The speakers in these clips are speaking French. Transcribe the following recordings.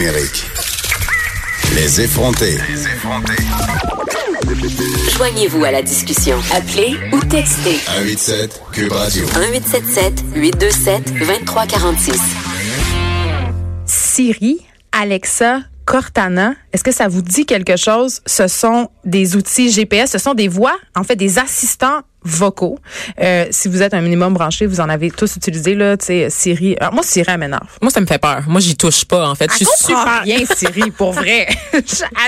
Numérique. Les effrontés. Joignez-vous à la discussion. Appelez ou textez 187 Cube Radio. 1877 827 2346. Siri, Alexa, Cortana, est-ce que ça vous dit quelque chose? Ce sont des outils GPS, ce sont des voix, en fait, des assistants vocaux. Euh, si vous êtes un minimum branché, vous en avez tous utilisé, là, tu sais, Siri. Alors, moi, Siri, elle m'énerve. Moi, ça me fait peur. Moi, j'y touche pas, en fait. Je Elle suis comprend super. rien, Siri, pour vrai. elle,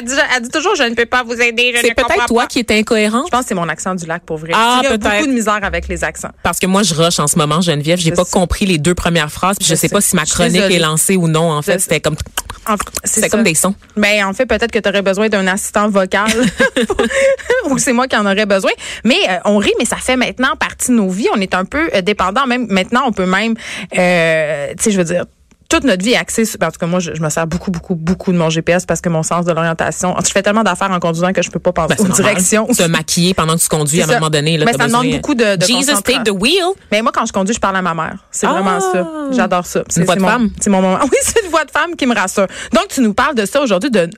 dit, elle dit toujours, je ne peux pas vous aider, je C'est peut-être toi pas. qui es incohérent. Je pense que c'est mon accent du lac, pour vrai. Ah, Siri a peut-être. beaucoup de misère avec les accents. Parce que moi, je rush en ce moment, Geneviève. J'ai Je pas sais. compris les deux premières phrases. Puis je, Je sais sais. pas si ma Je suis chronique est lancée ou non. En fait, c'était comme, c'est comme des sons. Ben, en fait, peut-être que tu aurais besoin d'un assistant vocal ou c'est moi qui en aurais besoin. Mais euh, on rit, mais ça fait maintenant partie de nos vies. On est un peu euh, dépendant. Même maintenant, on peut même, euh, tu sais, je veux dire. Toute notre vie est axée sur. En tout cas, moi, je, je me sers beaucoup, beaucoup, beaucoup de mon GPS parce que mon sens de l'orientation. Je fais tellement d'affaires en conduisant que je peux pas penser Ben, aux directions. Te maquiller pendant que tu conduis à un moment donné. Là, Mais ça demande beaucoup de- de Jesus, take the wheel. Mais moi, quand je conduis, je parle à ma mère. C'est Ah! vraiment ça. J'adore ça. C'est- voix c'est de mon- femme? C'est mon moment. Oui, c'est une voix de femme qui me rassure. Donc, tu nous parles de ça aujourd'hui, de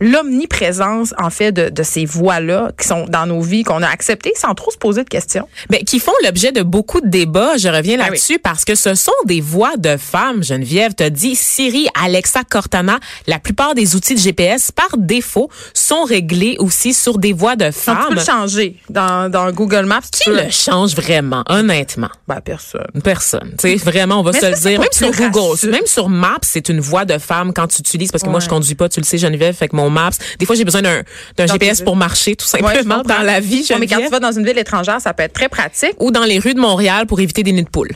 l'omniprésence, en fait, de, de ces voix-là qui sont dans nos vies, qu'on a acceptées sans trop se poser de questions. Ben, qui font l'objet de beaucoup de débats. Je reviens Ah là-dessus parce que ce sont des voix de femmes. Geneviève te dit Siri, Alexa, Cortana. La plupart des outils de GPS, par défaut, sont réglés aussi sur des voix de Donc, tu femmes. peux le changer dans, dans Google Maps. Qui peux le change vraiment, honnêtement? Ben, personne. Personne. Tu sais, vraiment, on va Mais se le dire. Même sur Google, même sur Maps, c'est une voix de femme quand tu utilises, parce que moi, je conduis pas, tu le sais, Geneviève, fait que mon Maps, des fois, j'ai besoin d'un, GPS pour marcher, tout Ouais, simplement, comprends. dans la vie, Non, mais quand tu vas dans une ville étrangère, ça peut être très pratique. Ou dans les rues de Montréal pour éviter des nids de poules.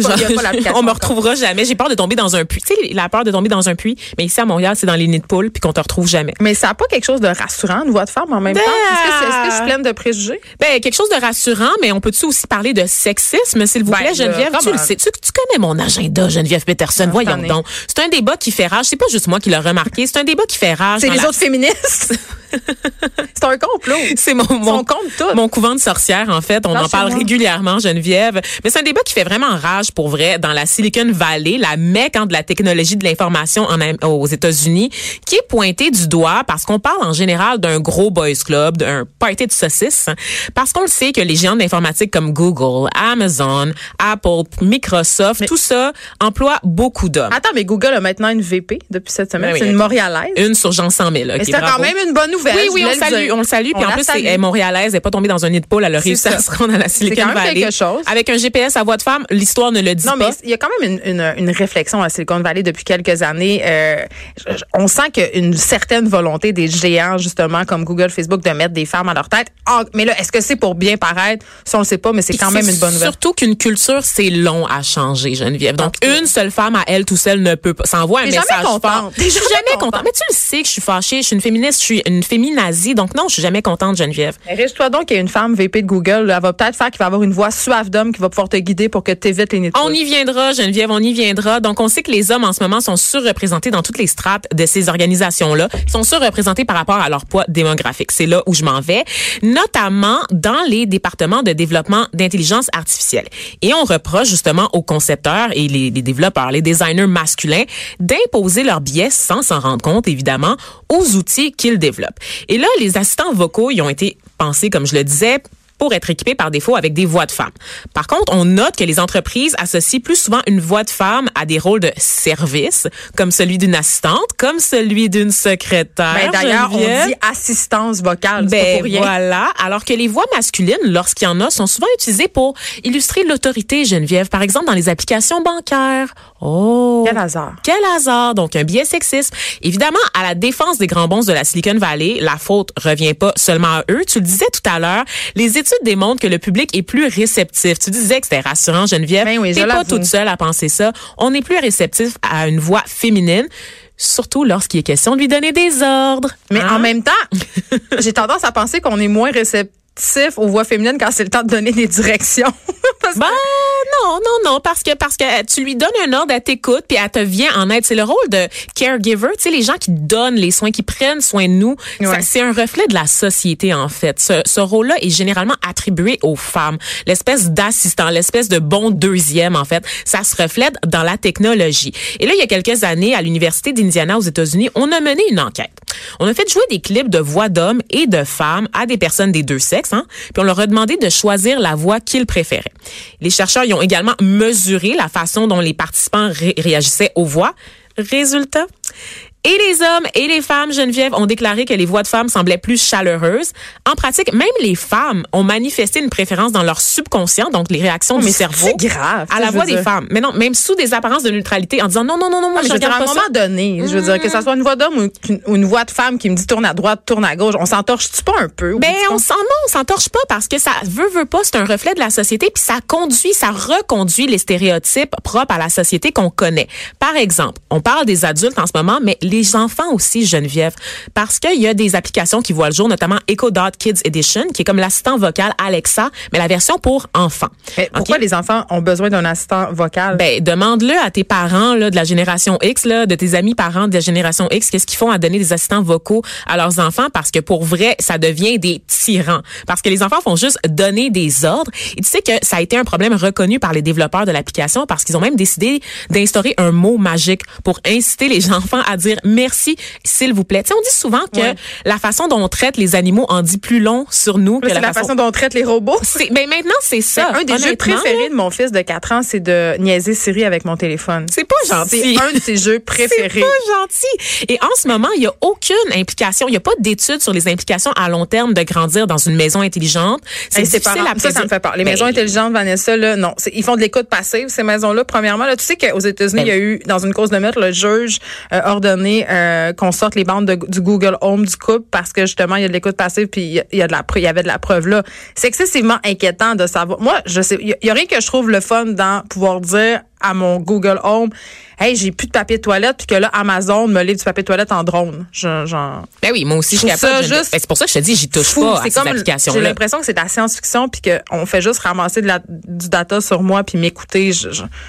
Pas, on me retrouvera jamais. J'ai peur de tomber dans un puits. Tu sais, la peur de tomber dans un puits. Mais ici, à Montréal, c'est dans les nids de poules puis qu'on te retrouve jamais. Mais ça n'a pas quelque chose de rassurant, une voix de femme en même temps? Est-ce que, je suis pleine de préjugés? Ben, quelque chose de rassurant, mais on peut-tu aussi parler de sexisme, s'il vous Ben, plaît, Geneviève? Tu le sais. Tu, tu connais mon agenda, Geneviève Peterson. Ah, Voyons donc. C'est un débat qui fait rage. C'est pas juste moi qui l'ai remarqué. C'est un débat qui fait rage. C'est les la- autres féministes. c'est un complot. C'est mon, mon, tout. mon couvent de sorcières, en fait. On en parle régulièrement, Geneviève. Mais c'est un débat qui fait vraiment rage pour vrai dans la Silicon Valley, la mecque hein, de la technologie de l'information en aux États-Unis, qui est pointée du doigt parce qu'on parle en général d'un gros boys club, d'un party de saucisses, parce qu'on le sait que les géants de l'informatique comme Google, Amazon, Apple, Microsoft, tout ça emploie beaucoup d'hommes. Attends, mais Google a maintenant une VP depuis cette semaine. Ben oui. c'est une Montréalaise. Une sur Jean 100 000. Mais ok, c'est quand même une bonne nouvelle. Oui, je oui, voulais on le salue, on le salue. Puis en plus, elle est montréalaise, elle n'est pas tombée dans un nid de poule, elle a réussi ça. à se rendre à la Silicon Valley. quelque chose. Avec un GPS à voix de femme, l'histoire ne le dit Non, mais pas. il y a quand même une, une, une réflexion à Silicon Valley depuis quelques années. Euh, on sent qu'il y a une certaine volonté des géants, justement, comme Google, Facebook, de mettre des femmes à leur tête. Ah, mais là, est-ce que c'est pour bien paraître? Ça, on le sait pas, mais c'est quand même une bonne nouvelle. Surtout qu'une culture, c'est long à changer, Geneviève. Donc, une seule femme à elle tout seule ne peut pas. Ça envoie un message jamais fort. contente. Je suis jamais contente. Mais tu le sais que je suis fâchée, je suis une féministe, je suis une féminazie. Donc, non, je suis jamais contente, Geneviève. Riche-toi donc qu'il y a une femme VP de Google. là, elle va peut-être faire qu'il va avoir une voix suave d'homme qui va pouvoir te guider pour que tu évites les nids de On y viendra, Geneviève, on y viendra. Donc, on sait que les hommes, en ce moment, sont surreprésentés dans toutes les strates de ces organisations-là. Ils sont surreprésentés par rapport à leur poids démographique. C'est là où je m'en vais, notamment dans les départements de développement d'intelligence artificielle. Et on reproche justement aux concepteurs et les, les développeurs, les designers masculins, d'imposer leurs biais sans s'en rendre compte, évidemment, aux outils qu'ils développent. Et là, les assistants vocaux, ils ont été pensés, comme je le disais, pour être équipés par défaut avec des voix de femmes. Par contre, on note que les entreprises associent plus souvent une voix de femme à des rôles de service, comme celui d'une assistante, comme celui d'une secrétaire. Ben, D'ailleurs, on dit assistance vocale. pas Ben pour rien. voilà, alors que les voix masculines, lorsqu'il y en a, sont souvent utilisées pour illustrer l'autorité, Geneviève. Par exemple, dans les applications bancaires. Oh! Quel hasard. Quel hasard! Donc, un biais sexiste. Évidemment, à la défense des grands bons de la Silicon Valley, la faute revient pas seulement à eux. Tu le disais tout à l'heure, les études démontrent que le public est plus réceptif. Tu disais que c'était rassurant, Geneviève. Ben oui, je T'es pas toute seule à penser ça. On est plus réceptif à une voix féminine. surtout lorsqu'il est question de lui donner des ordres. Mais Hein? en même temps, j'ai tendance à penser qu'on est moins réceptif aux voix féminines quand c'est le temps de donner des directions. Parce que- Ben non, non, non, parce que parce que euh, tu lui donnes un ordre, elle t'écoute, puis elle te vient en aide. C'est le rôle de caregiver, tu sais, les gens qui donnent les soins, qui prennent soin de nous. Ouais. C'est un reflet de la société en fait. Ce, ce rôle-là est généralement attribué aux femmes. L'espèce d'assistant, l'espèce de bon deuxième en fait, ça se reflète dans la technologie. Et là, il y a quelques années, à l'université d'Indiana aux États-Unis, on a mené une enquête. On a fait jouer des clips de voix d'hommes et de femmes à des personnes des deux sexes, hein, puis on leur a demandé de choisir la voix qu'ils préféraient. Les chercheurs y ont également mesuré la façon dont les participants ré- réagissaient aux voix. Résultat, et les hommes et les femmes, Geneviève, ont déclaré que les voix de femmes semblaient plus chaleureuses. En pratique, même les femmes ont manifesté une préférence dans leur subconscient, donc les réactions du mais cerveau, c'est grave. à la voix des femmes. Mais non, même sous des apparences de neutralité, en disant non, non, non, non, moi, je je veux dire, à un moment donné, je veux dire, que ça soit une voix d'homme ou une, ou une voix de femme qui me dit tourne à droite, tourne à gauche, on s'entorche-tu pas un peu? Ben, on s'en non, on s'entorche pas parce que ça veut veut pas, c'est un reflet de la société puis ça conduit, ça reconduit les stéréotypes propres à la société qu'on connaît. Par exemple, on parle des adultes en ce moment, mais les enfants aussi, Geneviève, parce qu'il y a des applications qui voient le jour, notamment Echo Dot Kids Edition, qui est comme l'assistant vocal Alexa, mais la version pour enfants. Mais pourquoi les enfants ont besoin d'un assistant vocal? Ben, demande-le à tes parents là, de la génération X, là, de tes amis parents de la génération X, qu'est-ce qu'ils font à donner des assistants vocaux à leurs enfants parce que pour vrai, ça devient des tyrans. Parce que les enfants font juste donner des ordres. Et tu sais que ça a été un problème reconnu par les développeurs de l'application parce qu'ils ont même décidé d'instaurer un mot magique pour inciter les enfants à dire merci, s'il vous plaît. Tu sais, on dit souvent que Ouais. la façon dont on traite les animaux en dit plus long sur nous que c'est la façon dont on traite les robots. C'est, ben maintenant, c'est ça. un des jeux préférés de mon fils de 4 ans, c'est de niaiser Siri avec mon téléphone. C'est pas gentil. C'est un de ses jeux préférés. C'est pas gentil. Et en ce moment, il y a aucune implication, il y a pas d'études sur les implications à long terme de grandir dans une maison intelligente. Hey, C'est c'est difficile à ça, ça me fait peur. Les Ben, maisons intelligentes, Vanessa, là, non. Ils font de l'écoute passive, ces maisons-là. Premièrement, là, tu sais qu'aux États-Unis, Ben il y a eu, dans une cause de meurtre, le juge euh, ordonné euh, qu'on sorte les bandes de- du Google Home du couple parce que justement, il y a de l'écoute passive puis il y a- de la, il y avait de la preuve là. C'est excessivement inquiétant de savoir. Moi, je sais, il y a rien que je trouve le fun dans pouvoir dire à mon Google Home, hey, j'ai plus de papier de toilette puis que là, Amazon me livre du papier de toilette en drone. Je- Genre, Ben oui, moi aussi, je suis capable. juste Ben, c'est pour ça que je te dis, j'y touche fou. pas à ces comme j'ai l'impression que c'est de la science-fiction puis qu'on fait juste ramasser de la, du data sur moi puis m'écouter.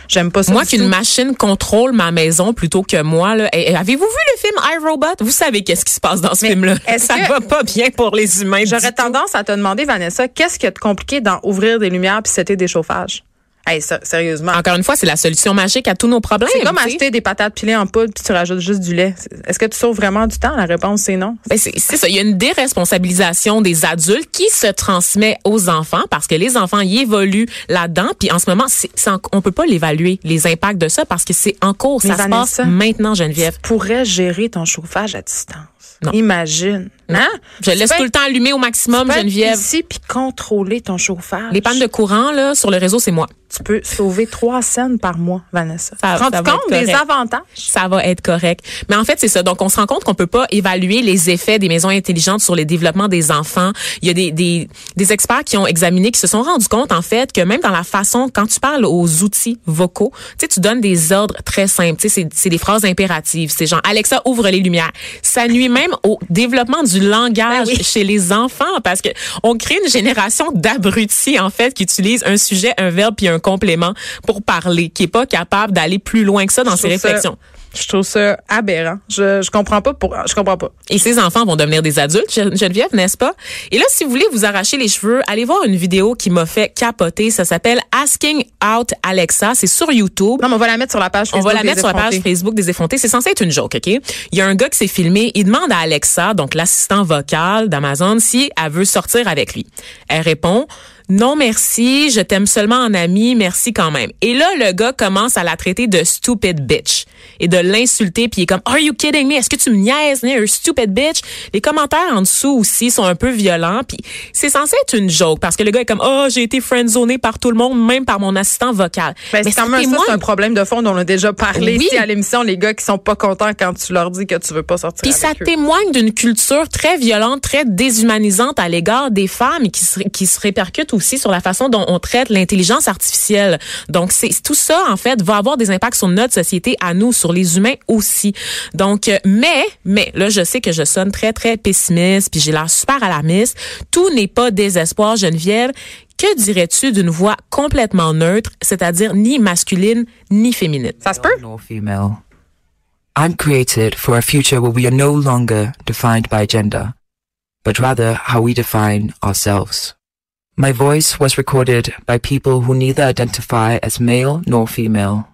J'aime pas ça. Moi, qu'une machine contrôle ma maison plutôt que moi, là. Eh, eh, Avez-vous vu le film iRobot? Vous savez qu'est-ce qui se passe dans ce film-là. Ça que- va pas bien pour les humains. J'aurais tendance à te demander, Vanessa, qu'est-ce qui est compliqué dans ouvrir des lumières puis c'était des chauffages? Hey, sérieusement. Encore une fois, c'est la solution magique à tous nos problèmes. C'est comme acheter des patates pilées en poudre puis tu rajoutes juste du lait. Est-ce que tu sauves vraiment du temps? La réponse, c'est non. Ben, c'est ça. Il y a une déresponsabilisation des adultes qui se transmet aux enfants parce que les enfants y évoluent là-dedans. Puis en ce moment, en- on peut pas l'évaluer les impacts de ça parce que c'est en cours. Mais ça se passe maintenant, Geneviève. Tu pourrais gérer ton chauffage à distance. Non. Imagine. Hein? Je laisse tout le temps allumé au maximum, Geneviève. ici puis contrôler ton chauffage. Les pannes de courant là sur le réseau, c'est moi. tu peux sauver trois scènes par mois, Vanessa. Ça- ça compte des correct. avantages? Ça va être correct. Mais en fait, c'est ça. Donc, on se rend compte qu'on peut pas évaluer les effets des maisons intelligentes sur le développement des enfants. Il y a des, des, des experts qui ont examiné, qui se sont rendus compte, en fait, que même dans la façon, quand tu parles aux outils vocaux, tu sais, tu donnes des ordres très simples. Tu sais, c'est- c'est des phrases impératives. C'est genre, Alexa, ouvre les lumières. Ça nuit même au développement du langage Ben oui. chez les enfants parce que on crée une génération d'abrutis, en fait, qui utilisent un sujet, un verbe puis un complément pour parler, qui est pas capable d'aller plus loin que ça dans Je ses ça- réflexions. Je trouve ça aberrant. Je, je comprends pas pour, je comprends pas. Et ces enfants vont devenir des adultes, Gen- Geneviève, n'est-ce pas? Et là, si vous voulez vous arracher les cheveux, allez voir une vidéo qui m'a fait capoter. Ça s'appelle Asking Out Alexa. C'est sur YouTube. Non, mais on va la mettre sur la page On Facebook. va la des mettre sur la page. Facebook des effrontés. C'est censé être une joke, OK? Il y a un gars qui s'est filmé. Il demande à Alexa, donc l'assistant vocal d'Amazon, si elle veut sortir avec lui. Elle répond, non merci, je t'aime seulement en ami, merci quand même. Et là, le gars commence à la traiter de stupid bitch et de l'insulter puis il est comme Are you kidding me? Est-ce que tu me niaises, you're a stupid bitch? Les commentaires en dessous aussi sont un peu violents puis c'est censé être une joke parce que le gars est comme Oh, j'ai été friendzoné par tout le monde, même par mon assistant vocal. Ben, Mais c'est quand même ça, c'est un problème de fond dont on a déjà parlé Oui. ici à l'émission. Les gars qui sont pas contents quand tu leur dis que tu veux pas sortir Puis ça eux. témoigne d'une culture très violente, très déshumanisante à l'égard des femmes et qui se, qui se répercute aussi sur la façon dont on traite l'intelligence artificielle. Donc, c'est tout ça, en fait, va avoir des impacts sur notre société à nous, sur les humains aussi. Donc, euh, mais, mais, là, je sais que je sonne très, très pessimiste, puis j'ai l'air super alarmiste. Tout n'est pas désespoir, Geneviève. Que dirais-tu d'une voix complètement neutre, c'est-à-dire ni masculine ni féminine? Ça se peut? I'm created for a future where we are no longer defined by gender, but rather how we define ourselves. My voice was recorded by people who neither identify as male nor female,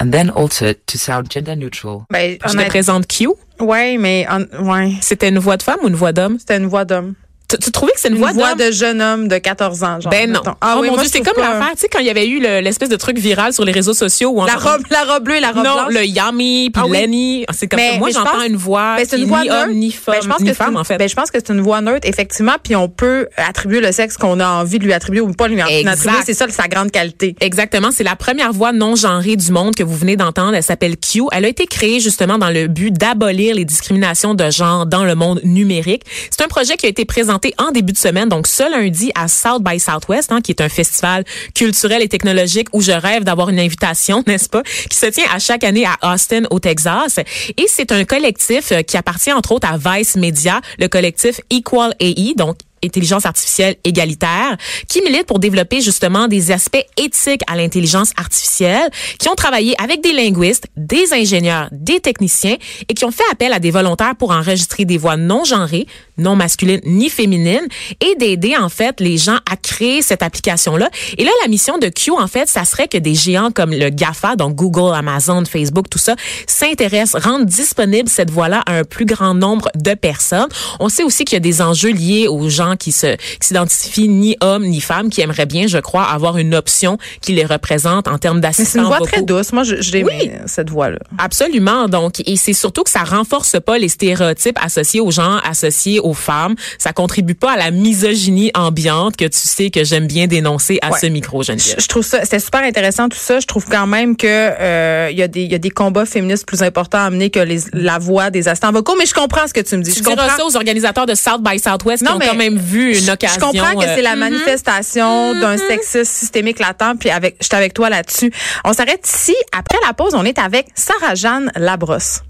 and then altered to sound gender neutral. Ben, Je te présente Q. ouais, mais hon- ouais, C'était une voix de femme ou une voix d'homme? c'était une voix d'homme. Tu, tu trouvais que c'est une, Une voix, de jeune homme de 14 ans, genre. Ben non. Ah oh oui, mon moi, Dieu, c'est comme l'affaire, tu sais, quand il y avait eu le- l'espèce de truc viral sur les réseaux sociaux où on La robe, la robe bleue et la robe non, blanche. le yummy puis Ah oui. Lenny, c'est comme Mais- ça. Moi, j'entends une voix Ben, c'est une voix ni homme ni femme, Ben, je pense ni que c'est femme une- en fait. Ben, je pense que c'est une voix neutre, effectivement, puis on peut attribuer le sexe qu'on a envie de lui attribuer ou pas lui attribuer. C'est ça sa grande qualité. Exactement, c'est la première voix non genrée du monde que vous venez d'entendre. Elle s'appelle Q. Elle a été créée justement dans le but d'abolir les discriminations de genre dans le monde numérique. C'est un projet qui a été présenté en début de semaine, donc ce lundi à South by Southwest, hein, qui est un festival culturel et technologique où je rêve d'avoir une invitation, n'est-ce pas, qui se tient à chaque année à Austin, au Texas. Et c'est un collectif euh, qui appartient entre autres à Vice Media, le collectif Equal AI, donc intelligence artificielle égalitaire, qui milite pour développer justement des aspects éthiques à l'intelligence artificielle, qui ont travaillé avec des linguistes, des ingénieurs, des techniciens et qui ont fait appel à des volontaires pour enregistrer des voix non genrées, non masculines ni féminines et d'aider en fait les gens à créer cette application-là. Et là, la mission de Q, en fait, ça serait que des géants comme le GAFA, donc Google, Amazon, Facebook, tout ça, s'intéressent, rendent disponible cette voix-là à un plus grand nombre de personnes. On sait aussi qu'il y a des enjeux liés aux gens qui se qui s'identifient ni hommes ni femmes, qui aimeraient bien, je crois, avoir une option qui les représente en termes Mais d'assistants c'est une voix vocaux. très douce. Moi, je, je Oui. cette voix-là. Absolument. Donc, et c'est surtout que ça renforce pas les stéréotypes associés aux gens, associés aux femmes. Ça contribue pas à la misogynie ambiante que tu sais que j'aime bien dénoncer à Ouais. ce micro, Je, Geneviève. je trouve ça, c'était super intéressant tout ça. Je trouve quand même que euh, il y a des, il y a des combats féministes plus importants à mener que les, la voix des assistants vocaux. Mais je comprends ce que tu me dis. Tu je comprends. ça aux organisateurs de South by Southwest qui Non, ont mais quand même vu une Je- occasion. Je comprends que euh, c'est la manifestation d'un sexisme systémique latent, puis avec, je suis avec toi là-dessus. On s'arrête ici. Après la pause, on est avec Sarah-Jeanne Labrosse.